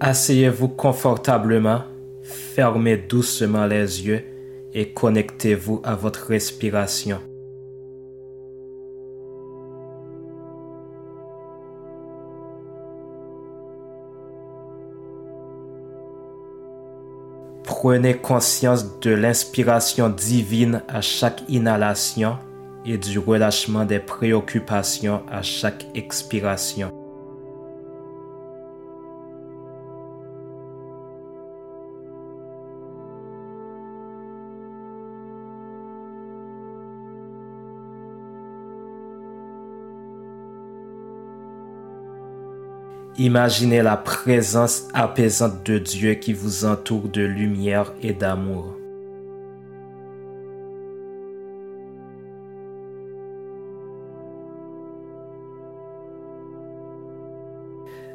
Asseyez-vous confortablement, fermez doucement les yeux et connectez-vous à votre respiration. Prenez conscience de l'inspiration divine à chaque inhalation et du relâchement des préoccupations à chaque expiration. Imaginez la présence apaisante de Dieu qui vous entoure de lumière et d'amour.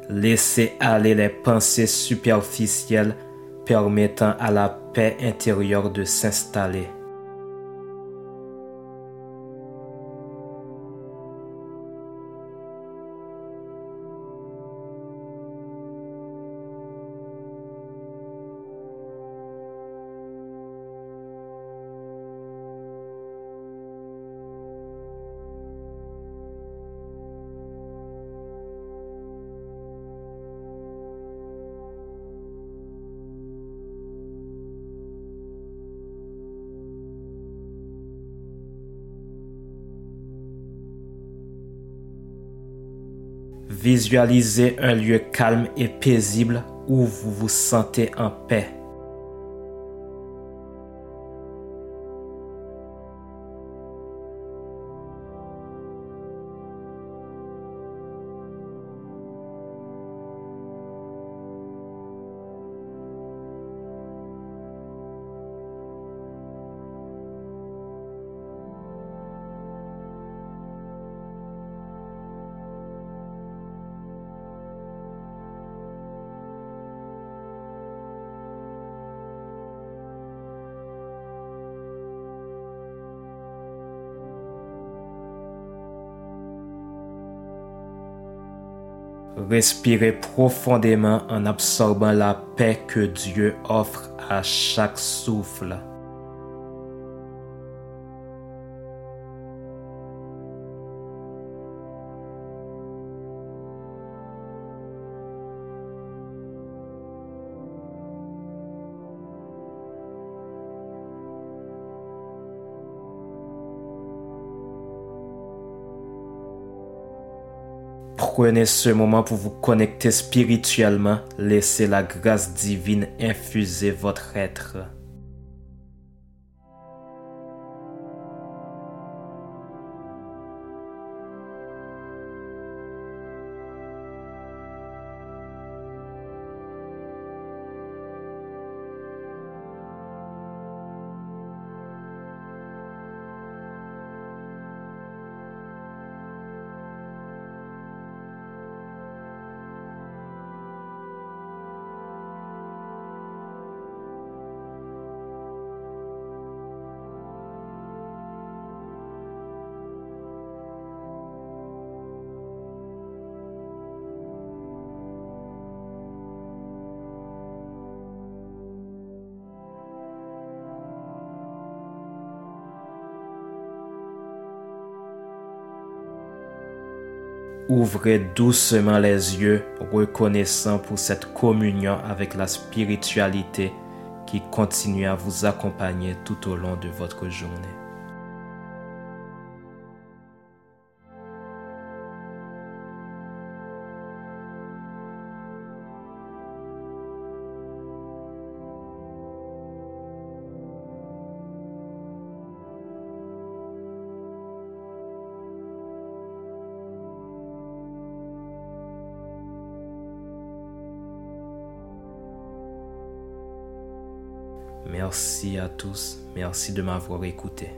Laissez aller les pensées superficielles permettant à la paix intérieure de s'installer. Visualisez un lieu calme et paisible où vous vous sentez en paix. Respirez profondément en absorbant la paix que Dieu offre à chaque souffle. Prenez ce moment pour vous connecter spirituellement. Laissez la grâce divine infuser votre être. Ouvrez doucement les yeux, reconnaissant pour cette communion avec la spiritualité qui continue à vous accompagner tout au long de votre journée. Merci à tous. Merci de m'avoir écouté.